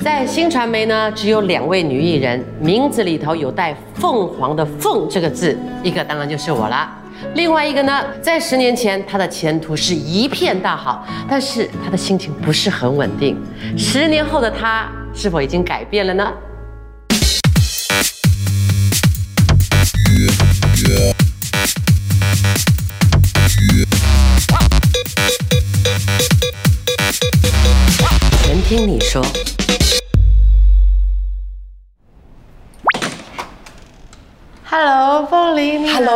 在新传媒呢，只有两位女艺人，名字里头有带“凤凰”的“凤”这个字，一个当然就是我啦。另外一个呢，在十年前，她的前途是一片大好，但是她的心情不是很稳定。十年后的她，是否已经改变了呢？全听你说。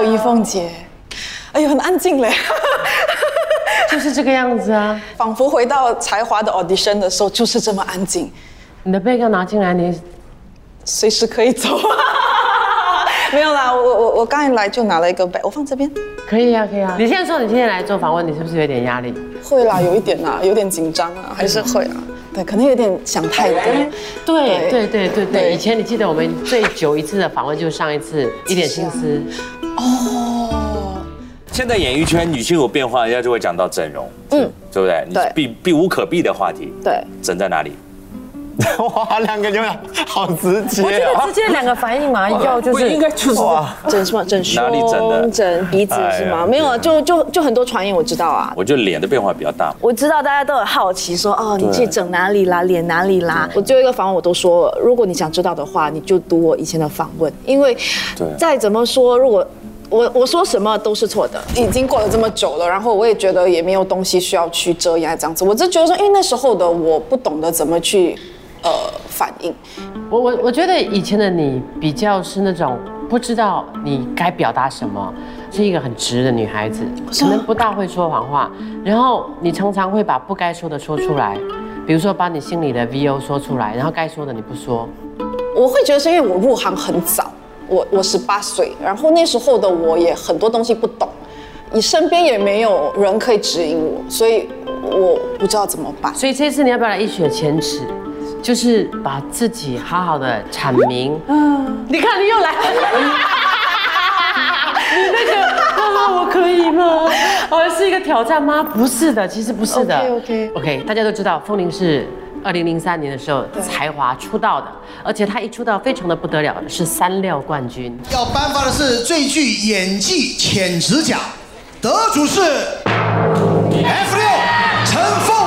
梨。你好 Hello，怡凤姐。哎呦，很安静嘞，就是这个样子啊。仿佛回到才华的 audition 的时候，就是这么安静，你的 bag 要拿进来，你随时可以走。没有啦，我我我刚才来就拿了一个 bag，我放这边。可以啊，可以啊。你现在说你今天来做访问，你是不是有点压力？会啦，有一点啦，有点紧张啊，还是会啊。对，可能有点想太多。对对对对对。以前你记得我们最久一次的访问，就是上一次 一点心思。哦，现在演艺圈女性有变化，人家就会讲到整容，嗯，对不对？你对避避无可避的话题。对，整在哪里？哇，两个有点好直接我觉得哦直。接两个反应嘛，要就是应该就是整什么？整哪里整的胸、整鼻子是吗？哎没有啊，就就就很多传言我知道啊。我觉得脸的变化比较大。我知道大家都很好奇说，哦，你去整哪里啦，脸哪里啦？我最后一个访问我都说，如果你想知道的话，你就读我以前的访问，因为再怎么说，如果我我说什么都是错的，已经过了这么久了，然后我也觉得也没有东西需要去遮掩这样子，我只觉得说，因为那时候的我不懂得怎么去呃反应，我我我觉得以前的你比较是那种不知道你该表达什么，是一个很直的女孩子，可能不大会说谎话，然后你常常会把不该说的说出来，比如说把你心里的 VO 说出来，然后该说的你不说。我会觉得是因为我入行很早，我我十八岁，然后那时候的我也很多东西不懂，你身边也没有人可以指引我，所以我不知道怎么办。所以这次你要不要来一雪前耻？就是把自己好好的阐明。嗯，你看你又来了，你那个啊，我可以吗？哦，是一个挑战吗？不是的，其实不是的。OK，OK OK，大家都知道风铃是。二零零三年的时候才华出道的，而且他一出道非常的不得了，是三料冠军。要颁发的是最具演技潜质奖，得主是 F 六陈凤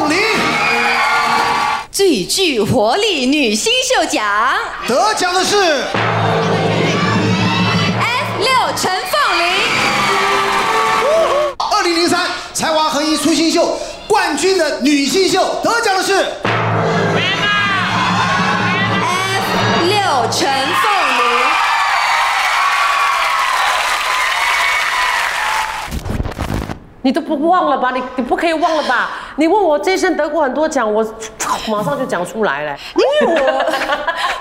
具活力女新秀奖得奖的是 F 六陈凤梨。二零零三才华横溢出新秀冠军的女新秀，得奖的是 F 六陈凤梨。你都不忘了吧？你你不可以忘了吧？你问我这一生得过很多奖，我 马上就讲出来了。因为我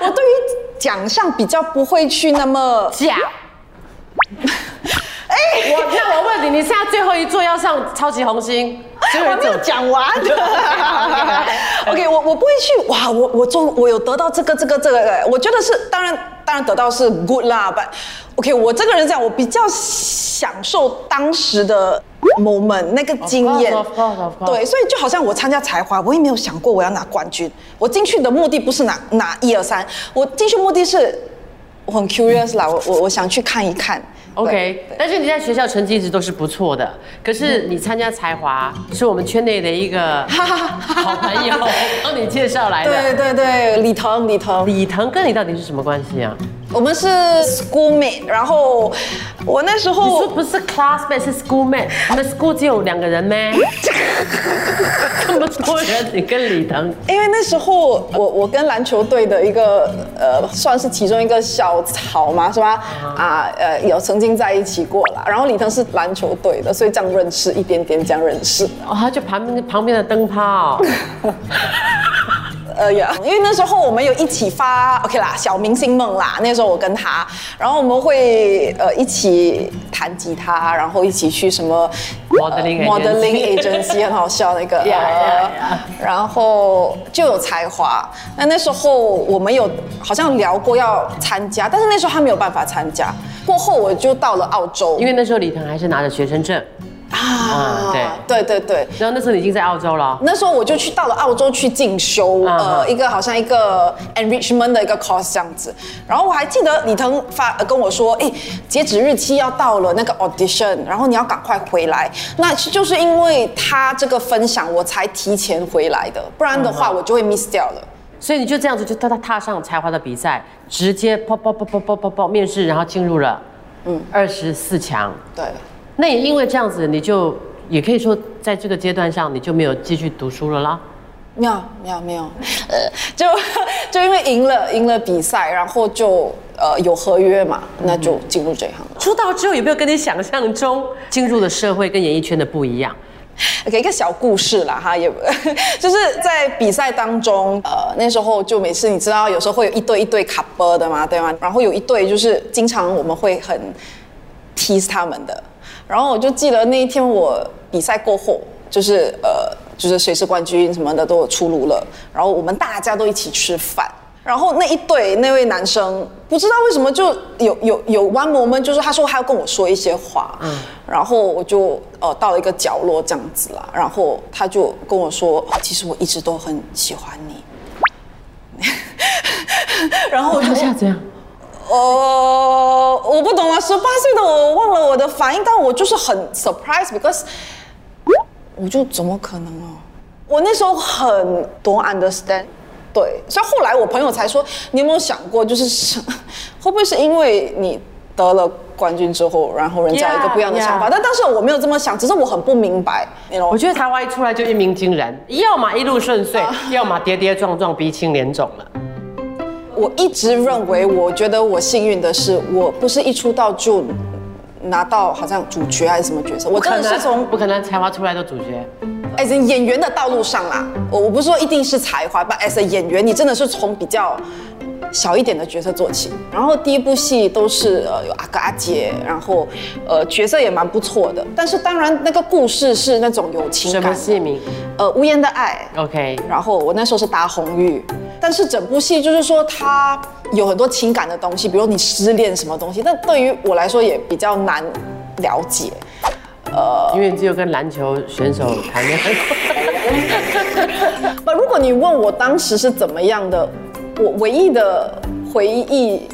我对于奖项比较不会去那么讲。哎，我那我问你，你现在最后一座要上超级红星，最后一座我没有讲完。OK，我我不会去哇，我我中我有得到这个这个这个，我觉得是当然当然得到是 good 啦，but OK，我这个人这样，我比较享受当时的 moment 那个经验.对，所以就好像我参加才华，我也没有想过我要拿冠军，我进去的目的不是拿拿一二三，我进去目的是我很 curious 啦，我我我想去看一看。OK，但是你在学校成绩一直都是不错的，可是你参加才华是我们圈内的一个 好朋友帮你介绍来的对的。对对，李腾李腾，李腾跟你到底是什么关系啊？我们是 schoolmate，然后我那时你候说不是 classmate 是 schoolmate，你们 school 只有两个人咩？这么多人，你跟李腾因为那时候我我跟篮球队的一个呃，算是其中一个小草嘛，是吧？啊呃，有曾经在一起过啦。然后李腾是篮球队的，所以这样认识一点点这样认识。哦，他就旁边旁边的灯泡。呃呀，因为那时候我们有一起发 OK 啦，小明星梦啦。那时候我跟他，然后我们会呃一起弹吉他，然后一起去什么 Modeling agency modeling agency 很好笑那个 然后就有才华。那那时候我们有好像聊过要参加，但是那时候他没有办法参加。过后我就到了澳洲，因为那时候李腾还是拿着学生证，啊对对对对。然后那时候你已经在澳洲了。那时候我就去到了澳洲去进修，嗯呃，嗯一个好像一个 enrichment 的一个 course 这样子。然后我还记得李腾发呃跟我说，哎，截止日期要到了，那个 audition，然后你要赶快回来。那就是因为他这个分享，我才提前回来的，不然的话我就会 miss 掉了。所以你就这样子就踏踏踏上才华的比赛，直接跑跑跑跑跑跑跑面试，然后进入了嗯二十四强。对，那也因为这样子，你就也可以说在这个阶段上你就没有继续读书了啦。没有没有没有，呃，就 就因为赢了赢了比赛，然后就呃有合约嘛，那就进入这一行了。出道之后有没有跟你想象中进入的社会跟演艺圈的不一样？给一个小故事啦，哈，也就是在比赛当中，呃，那时候就每次你知道，有时候会有一对一对卡波的嘛，对吗？然后有一对就是经常我们会很 tease 他们的，然后我就记得那一天我比赛过后，就是呃，就是谁是冠军什么的都有出炉了，然后我们大家都一起吃饭。然后那一对那位男生不知道为什么就有有有 one moment，就是他说他要跟我说一些话，嗯，然后我就呃到了一个角落这样子啦，然后他就跟我说，哦其实我一直都很喜欢你，然后我就当下怎样？呃，我不懂啊，十八岁的我忘了我的反应，但我就是很 surprise，because 我就怎么可能哦？我那时候很多 understand，对，所以后来我朋友才说，你有没有想过，就是是 会不会是因为你得了冠军之后，然后人家有一个不一样的想法 Yeah, yeah 但当时我没有这么想，只是我很不明白，我觉得台湾一出来就一鸣惊人，要么一路顺遂，要么跌跌撞撞、鼻青脸肿了。我一直认为，我觉得我幸运的是，我不是一出道就拿到好像主角还是什么角色，我真的是从不可能才华出来的主角。as in 演员的道路上啦，我我不是说一定是才华，but as a 演员，你真的是从比较小一点的角色做起。然后第一部戏都是呃有阿哥阿姐，然后呃角色也蛮不错的，但是当然那个故事是那种有情感什，么戏名呃无言的爱。？OK，然后我那时候是搭红玉，但是整部戏就是说它有很多情感的东西，比如你失恋什么东西，但对于我来说也比较难了解。呃因为只有跟篮球选手谈恋爱。不，如果你问我当时是怎么样的，我唯一的回忆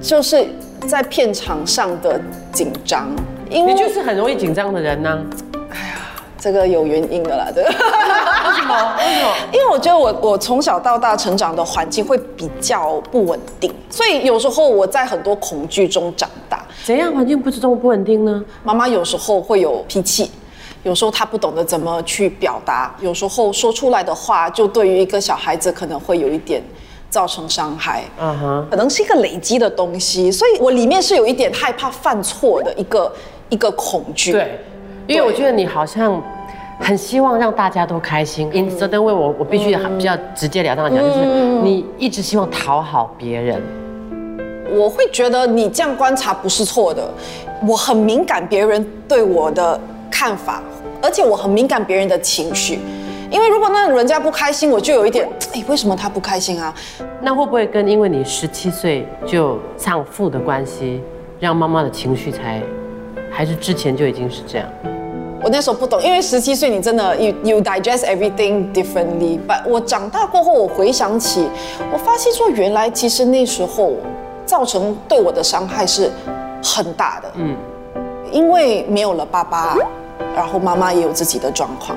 就是在片场上的紧张，因为你就是很容易紧张的人呐、这个有原因的啦，这个。为什么？为什么？因为我觉得我我从小到大成长的环境会比较不稳定，所以有时候我在很多恐惧中长大。怎样环境不是这么不稳定呢？妈妈有时候会有脾气，有时候她不懂得怎么去表达，有时候说出来的话就对于一个小孩子可能会有一点造成伤害。嗯哼，可能是一个累积的东西，所以我里面是有一点害怕犯错的一个一个恐惧。对，因为我觉得你好像很希望让大家都开心。因此，因为我我必须比较直截了当的讲，就是你一直希望讨好别人。我会觉得你这样观察不是错的，我很敏感别人对我的看法，而且我很敏感别人的情绪。因为如果那人家不开心，我就有一点，哎，为什么他不开心啊？那会不会跟因为你十七岁就丧父的关系，让妈妈的情绪才，还是之前就已经是这样？我那时候不懂，因为十七岁你真的 you you digest everything differently。But 我长大过后，我回想起，我发现说原来其实那时候造成对我的伤害是很大的。嗯，因为没有了爸爸，然后妈妈也有自己的状况，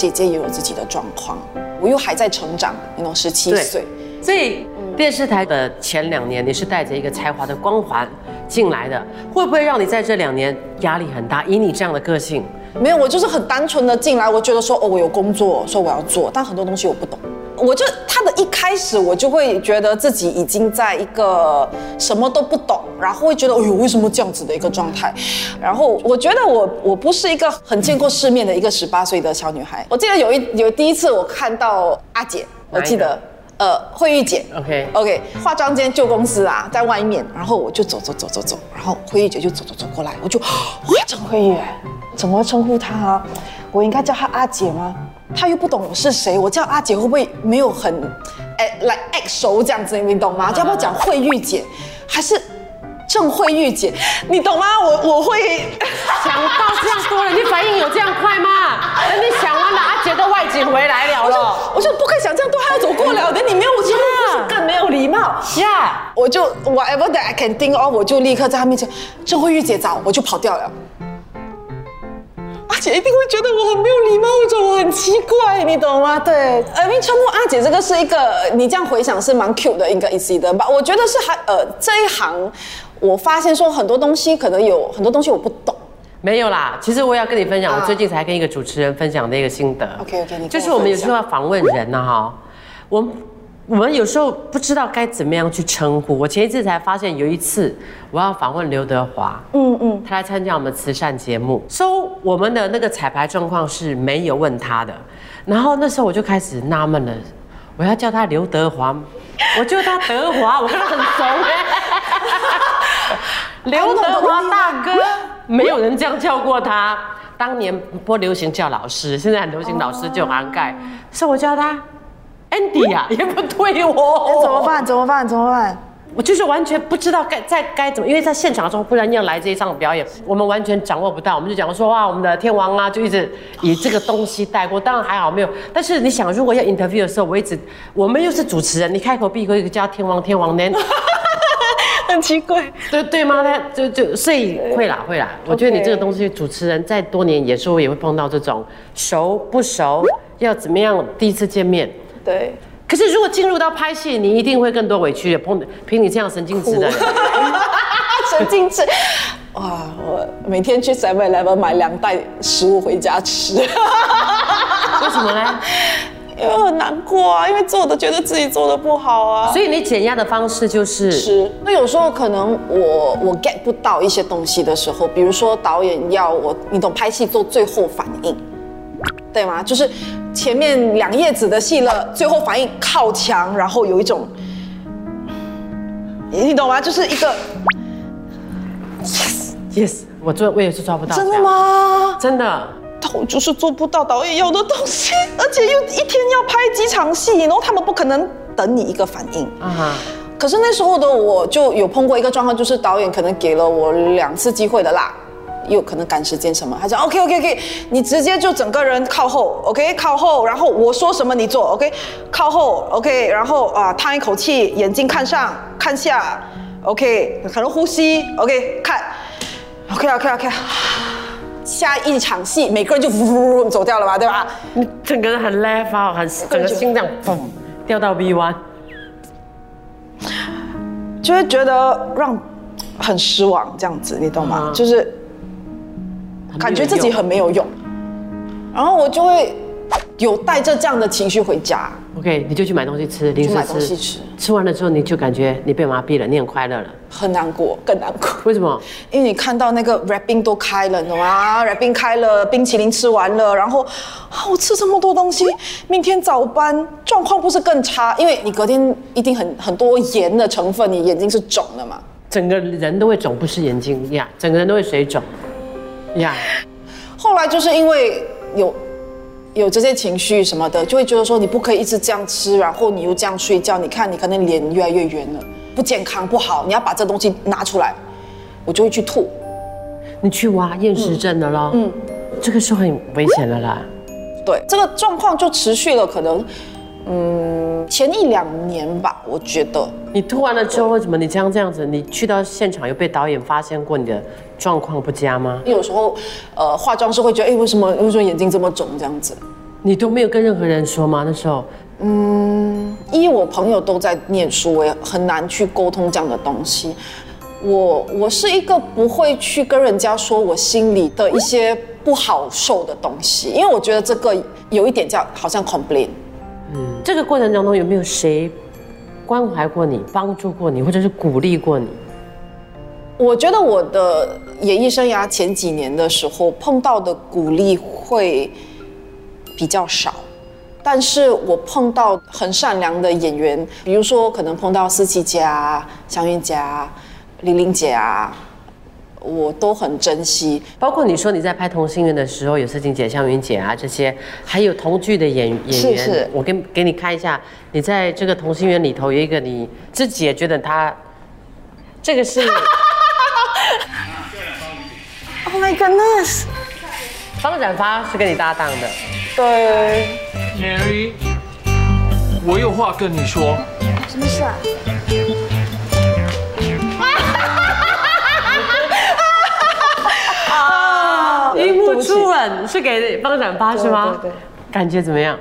姐姐也有自己的状况，我又还在成长，你懂，十七岁。所以电视台的前两年，你是带着一个才华的光环进来的，会不会让你在这两年压力很大？以你这样的个性，没有，我就是很单纯的进来，我觉得说哦，我有工作，说我要做，但很多东西我不懂。我就他的一开始，我就会觉得自己已经在一个什么都不懂，然后会觉得，哎呦，为什么这样子的一个状态？然后我觉得我我不是一个很见过世面的一个十八岁的小女孩。我记得有一有第一次我看到阿姐，我记得，呃，慧玉姐 OK OK，化妆间旧公司啊，在外面，然后我就走走走走走，然后慧玉姐就走走走过来，我就哇，郑慧玉，怎么称呼她啊？我应该叫她阿姐吗？她又不懂我是谁，我叫阿姐会不会没有很哎来 act 熟这样子？你懂吗？要不要讲慧玉姐，还是郑慧玉姐？你懂吗？我我会 想到这样多了，你反应有这样快吗？等你想完了，阿姐的外景回来了我就了。我就不可以想这样多，还要走过了，等你没有称呼，不是更没有礼貌？呀，我就 whatever that I can think of，我就立刻在他面前，郑慧玉姐早，我就跑掉了。阿姐一定会觉得我很没有礼貌，或者我很奇怪，你懂吗？对，呃，因为称呼阿姐这个是一个，你这样回想是蛮 cute 的一个 incident 吧？我觉得是还呃这一行，我发现说很多东西可能有很多东西我不懂。没有啦，其实我也要跟你分享，啊我最近才跟一个主持人分享的一个心得。OK，OK，你就是我们有时候要访问人呢，哈，我们我们有时候不知道该怎么样去称呼。我前一次才发现，有一次我要访问刘德华，嗯嗯，他来参加我们慈善节目，说我们的那个彩排状况是没有问他的，然后那时候我就开始纳闷了，我要叫他刘德华，我叫他德华，我跟他很熟哎。刘德华大哥，没有人这样叫过他。当年不流行叫老师，现在很流行老师就涵盖，所以我叫他 Andy 啊，也不对哦。怎么？办？怎么办？怎么办？我就是完全不知道该在该怎么，因为在现场的时候，不然要来这一场表演，我们完全掌握不到。我们就讲说哇，我们的天王啊，就一直以这个东西带过。当然还好没有，但是你想，如果要 interview 的时候，我一直我们又是主持人，你开口闭口一个叫天王天王呢，很奇怪。对对吗？他就就所以会啦会啦。我觉得你这个东西，主持人再多年，有时候也会碰到这种熟不熟，要怎么样第一次见面。对，可是如果进入到拍戏，你一定会更多委屈的。碰凭你这样神经质的人，神经质。哇，我每天去 Seven Eleven 买两袋食物回家吃，为什么呢？因为很难过啊，因为做的觉得自己做的不好啊。所以你减压的方式就是吃，那有时候可能我我 get 不到一些东西的时候，比如说导演要我，你懂拍戏做最后反应，对吗？就是前面两页纸的戏了，最后反应靠墙，然后有一种，你懂吗？就是一个 yes，yes，我做我也是抓不到。真的？吗？真的。但我就是做不到导演要的东西，而且又一天要拍几场戏，然后他们不可能等你一个反应。啊哈，可是那时候的我就有碰过一个状况，就是导演可能给了我两次机会的啦，又可能赶时间什么，他讲 OK OK OK，你直接就整个人靠后，OK 靠后，然后我说什么你做，OK 靠后，OK，然后啊叹一口气，眼睛看上看下，OK，可能呼吸，OK 看，OK OK OK，下一场戏每个人就呜呜呜走掉了吧，对吧？你整个人很 left out，很整个心脏嘣掉到 V one。就会觉得让很失望，这样子，你懂吗？嗯就是感觉自己很没有用，然后我就会有带着这样的情绪回家，OK，你就去买东西吃，零食去买东吃，西吃，吃完了之后你就感觉你被麻痹了，你很快乐了。很难过，更难过。为什么？因为你看到那个 wrapping 都开了，你懂吗？wrapping 开了，冰淇淋吃完了，然后啊，我吃这么多东西，明天早班状况不是更差？因为你隔天一定很很多盐的成分，你眼睛是肿的嘛。整个人都会肿，不是眼睛呀，整个人都会水肿呀。后来就是因为有有这些情绪什么的，就会觉得说你不可以一直这样吃，然后你又这样睡觉，你看你可能脸越来越圆了，不健康不好，你要把这东西拿出来，我就会去吐。你去挖厌食症的咯，嗯，这个是很危险的啦。对，这个状况就持续了可能，嗯，前一两年吧，我觉得。你突完了之后，为什么你这样这样子？你去到现场有被导演发现过你的状况不佳吗？有时候，呃，化妆师会觉得，哎，为什么为什么眼睛这么肿这样子？你都没有跟任何人说吗？那时候因为我朋友都在念书，我也很难去沟通这样的东西。我我是一个不会去跟人家说我心里的一些不好受的东西，因为我觉得这个有一点叫好像 complain。这个过程当中有没有谁关怀过你、帮助过你，或者是鼓励过你？我觉得我的演艺生涯前几年的时候碰到的鼓励会比较少，但是我碰到很善良的演员，比如说可能碰到思琪姐啊、香云姐啊、玲玲姐啊，我都很珍惜。包括你说你在拍《同心圆》的时候，有思晴姐、向云姐啊这些，还有同剧的演演员，是是我给给你看一下，你在这个《同心圆》里头有一个你自己也觉得他，这个是 Oh my goodness！方展发是跟你搭档的，对，Mary，我有话跟你说。什么事啊？初吻是给方展发是吗？对对对感觉怎么样？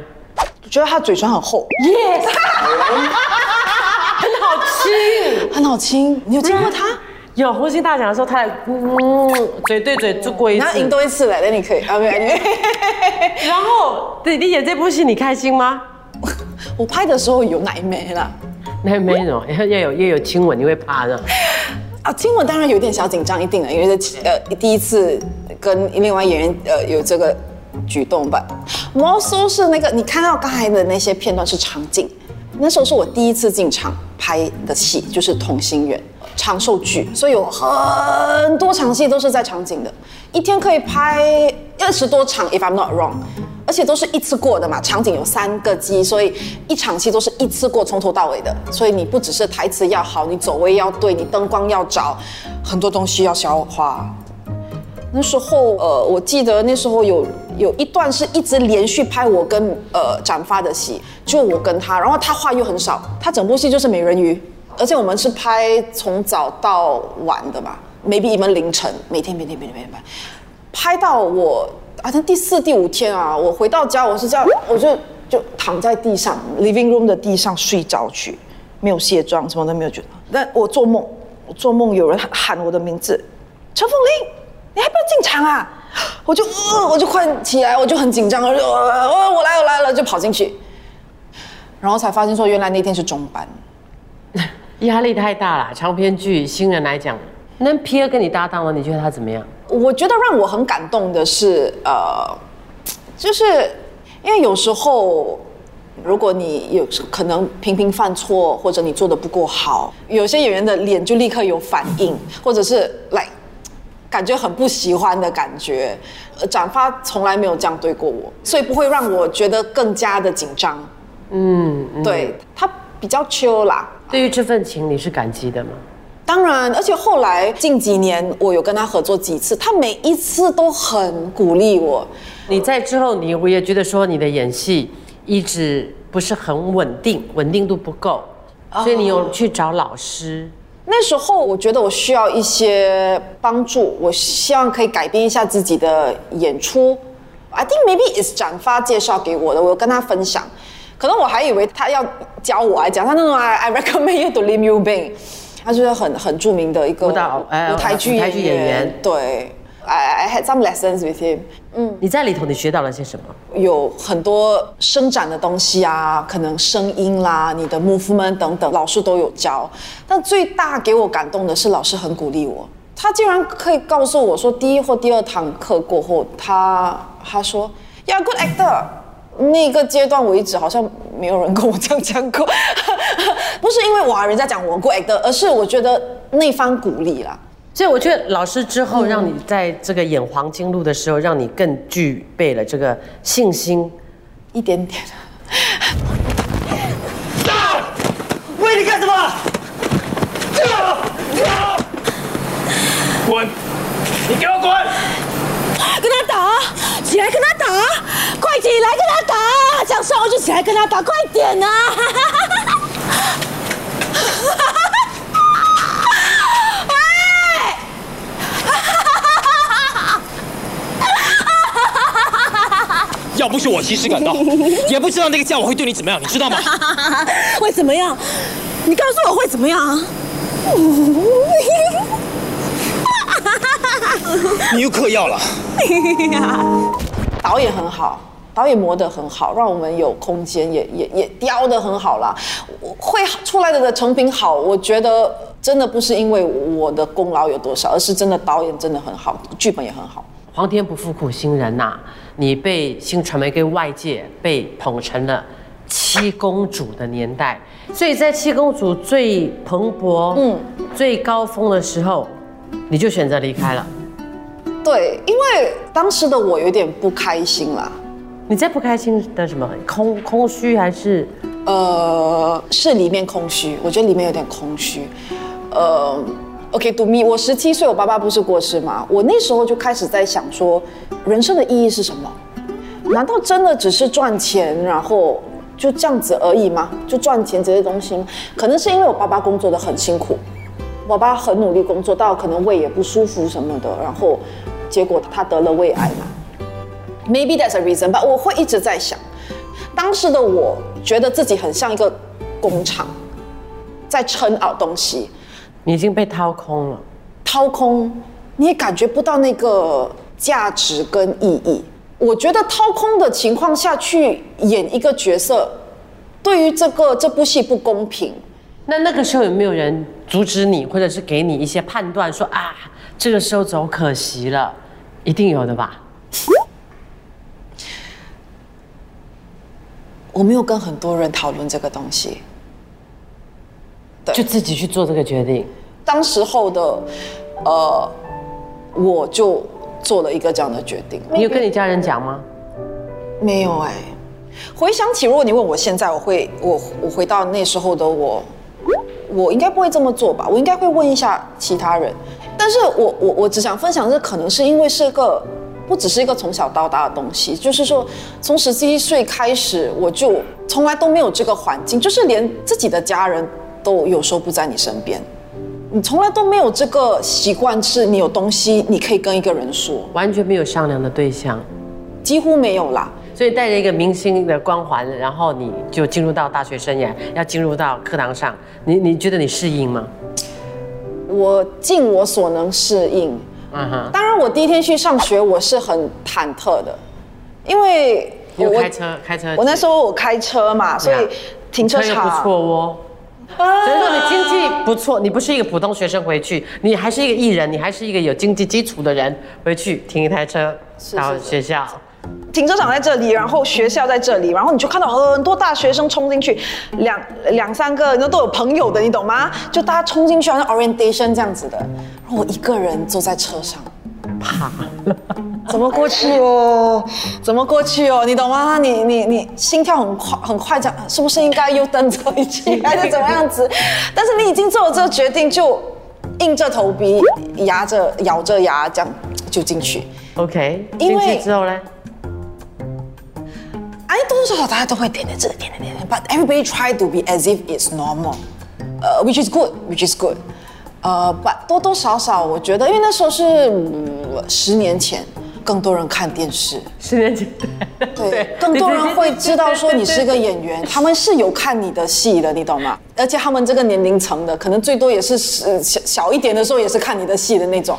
觉得他嘴唇很厚，很好亲。很好亲。你有亲过他？有红星大奖的时候，他还嗯嘴对嘴做过一次然后赢。多一次嘞，那你可以啊，没有，然后对你演这部戏，你开心吗？我拍的时候有奶妹啦。那没有，要要有要有亲吻，你会怕的。啊，亲吻当然有点小紧张，一定的，因为这呃第一次跟另外演员呃有这个举动吧。毛搜是那个你看到刚才的那些片段是场景，那时候是我第一次进场拍的戏，就是《同心圆》长寿剧，所以有很多场戏都是在场景的，一天可以拍二十多场，if I'm not wrong。而且都是一次过的嘛，场景有三个机，所以一场戏都是一次过，从头到尾的。所以你不只是台词要好，你走位要对，你灯光要找，很多东西要消化。那时候，呃，我记得那时候有有一段是一直连续拍我跟呃展发的戏，就我跟他，然后他话又很少，他整部戏就是美人鱼，而且我们是拍从早到晚的嘛，maybe 你们凌晨，每天每天每天每天拍，拍到我好像第四第五天啊，我回到家我是这样，我就就躺在地上 living room 的地上睡着去，没有卸妆，什么都没有觉得。但我做梦，我做梦有人喊我的名字，陈凤玲，你还不要进场啊？我就呃，我就快起来，我就很紧张，我就呃，我来我来了，就跑进去，然后才发现说原来那天是中班。压力太大了，长篇剧新人来讲，那 P 跟你搭档了，你觉得他怎么样？我觉得让我很感动的是，呃，就是因为有时候，如果你有可能频频犯错，或者你做的不够好，有些演员的脸就立刻有反应，或者是来感觉很不喜欢的感觉。呃，展发从来没有这样对过我，所以不会让我觉得更加的紧张。嗯，嗯对他比较 chill 啦。对于这份情，你是感激的吗？当然，而且后来近几年我有跟他合作几次，他每一次都很鼓励我。你在之后，你我也觉得说你的演戏一直不是很稳定，稳定度不够，所以你有去找老师。那时候我觉得我需要一些帮助，我希望可以改变一下自己的演出。I think maybe is 展发介绍给我的，我有跟他分享。可能我还以为他要教我来讲，他那种 I recommend you to Lim You Bing，他就是很很著名的一个舞蹈舞台剧演员对，I I had some lessons with him。嗯，你在里头你学到了些什么？有很多伸展的东西啊，可能声音啦、你的 movement 等等，老师都有教。但最大给我感动的是，老师很鼓励我。他竟然可以告诉我说，第一或第二堂课过后，他他说 a good actor。那个阶段为止，好像没有人跟我这样讲过。不是因为哇人家讲我 good actor，而是我觉得那番鼓励啦。所以我觉得老师之后让你在这个演黄金路的时候，让你更具备了这个信心。一点点。喂，你干什么？滚！你给我滚！跟他打，起来跟他打，快起来跟他打，这样上我就起来跟他打，快点啊！要不是我及时赶到，也不知道那个家伙会对你怎么样，你知道吗？会怎么样？你告诉我会怎么样啊？你又嗑药了。导演很好，导演磨得很好，让我们有空间，也也也雕得很好了。我会出来的的成品好，我觉得真的不是因为我的功劳有多少，而是真的导演真的很好，剧本也很好。皇天不负苦心人呐、你被新传媒跟外界被捧成了七公主的年代，所以在七公主最蓬勃、嗯最高峰的时候，你就选择离开了。对，因为当时的我有点不开心啦，你在不开心的什么？空空虚还是？呃，是里面空虚，我觉得里面有点空虚。呃，OK，to me，我十七岁，我爸爸不是过世吗？我那时候就开始在想说，人生的意义是什么？难道真的只是赚钱，然后就这样子而已吗？就赚钱这些东西？可能是因为我爸爸工作的很辛苦，我爸爸很努力工作，到可能胃也不舒服什么的，然后结果他得了胃癌嘛。Maybe that's a reason，but 我会一直在想，当时的我觉得自己很像一个工厂，在撑熬东西，已经被掏空了。掏空，你也感觉不到那个价值跟意义。我觉得掏空的情况下去演一个角色，对于这个这部戏不公平。那那个时候有没有人阻止你，或者是给你一些判断，说啊，这个时候走可惜了，一定有的吧？我没有跟很多人讨论这个东西，对就自己去做这个决定。当时候的，呃，我就做了一个这样的决定。你有跟你家人讲吗？没有哎、回想起，如果你问我现在，我会我我回到那时候的我，我应该不会这么做吧？我应该会问一下其他人。但是我我我只想分享，这可能是因为是个不只是一个从小到大的东西，就是说从十七岁开始，我就从来都没有这个环境，就是连自己的家人都有时候不在你身边。你从来都没有这个习惯，是你有东西你可以跟一个人说，完全没有商量的对象，几乎没有啦。所以带着一个明星的光环，然后你就进入到大学生涯，要进入到课堂上，你你觉得你适应吗？我尽我所能适应。嗯哼，当然，我第一天去上学，我是很忐忑的，因为我开车开车，我那时候我开车嘛，所以停车场不错哦。只是说你经济不错，你不是一个普通学生回去，你还是一个艺人，你还是一个有经济基础的人回去停一台车到学校。停车场在这里，然后学校在这里，然后你就看到很多大学生冲进去，两两三个，那都有朋友的，你懂吗？就大家冲进去，好像 orientation 这样子的，然后我一个人坐在车上，怕怎么过去哦？怎么过去哦？你懂吗？你你你心跳很快很快，这样是不是应该又蹬走一起，还是怎么样子？但是你已经做了这个决定，就硬着头皮，牙着咬着牙这样就进去。OK，因去之后呢？哎，多多少少大家都会点点这个点点点点，but everybody try to be as if it's normal，呃、w h i c h is good，which is good，呃、b u t 多多少少我觉得，因为那时候是、嗯十年前，更多人看电视，十年前，对，更多人会知道说你是个演员，他们是有看你的戏的，你懂吗？而且他们这个年龄层的，可能最多也是十小小一点的时候也是看你的戏的那种，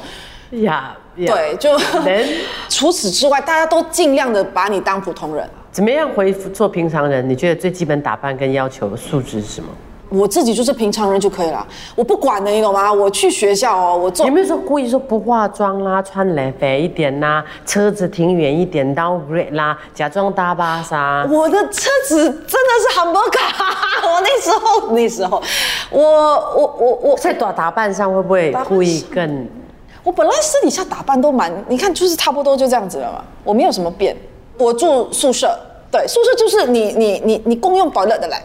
呀，呀对，就 人 除此之外，大家都尽量的把你当普通人。怎么样回复做平常人？你觉得最基本打扮跟要求的素质是什么？我自己就是平常人就可以了，我不管的，你懂吗？我去学校哦，我做有没有说故意说不化妆啦，穿雷肥一点啦，车子停远一点，downgrade 啦，假装搭巴莎？我的车子真的是很不卡，我那时候那时候，我我我我在打打扮上会不会故意更？我本来私底下打扮都蛮，你看就是差不多就这样子了嘛，我没有什么变。我住宿舍，对，宿舍就是你你你你共用 toilet 的嘞，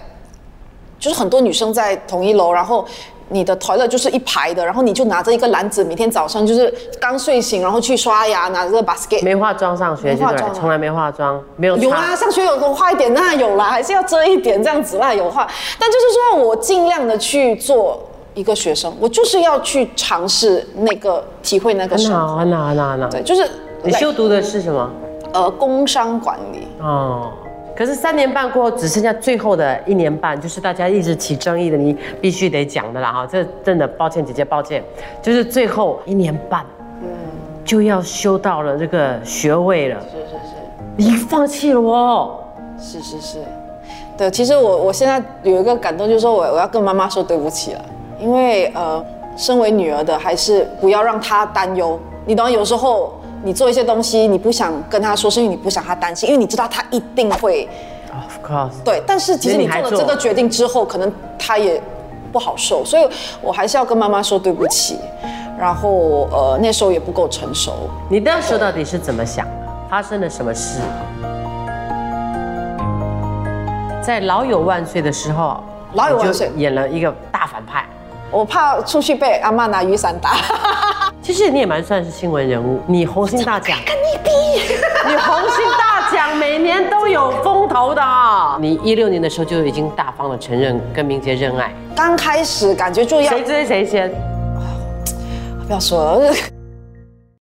就是很多女生在同一楼，然后你的 toilet 就是一排的，然后你就拿着一个篮子，每天早上就是刚睡醒，然后去刷牙，拿着个 basket。没化妆上学从来没化妆，没有有啊，上学有多化一点，那有啦，还是要遮一点这样子啦，有化。但就是说我尽量的去做一个学生，我就是要去尝试那个体会那个生活。很好，很好，很好，很好。对，就是你修读的是什么？呃工商管理。哦，可是三年半过后，只剩下最后的一年半，就是大家一直起争议的，你必须得讲的啦哈。这真的抱歉，姐姐抱歉，就是最后一年半，嗯，就要修到了这个学位了，是是是你放弃了哦。是是是，对，其实我我现在有一个感动，就是说我我要跟妈妈说对不起了，因为呃，身为女儿的还是不要让她担忧，你懂？有时候你做一些东西，你不想跟他说，是因为你不想他担心，因为你知道他一定会 Of course，对。但是其实你做做了这个决定之后，可能他也不好受，所以我还是要跟妈妈说对不起。然后呃，那时候也不够成熟，你那时候到底是怎么想的？发生了什么事？在《老友万岁》的时候，老友万岁演了一个大反派。我怕出去被阿妈拿雨伞打。其实你也蛮算是新闻人物，你红星大奖，跟你比，你红星大奖每年都有风头的啊。你一六年的时候就已经大方的承认跟明杰认爱，刚开始感觉就要谁追谁先？不要说了，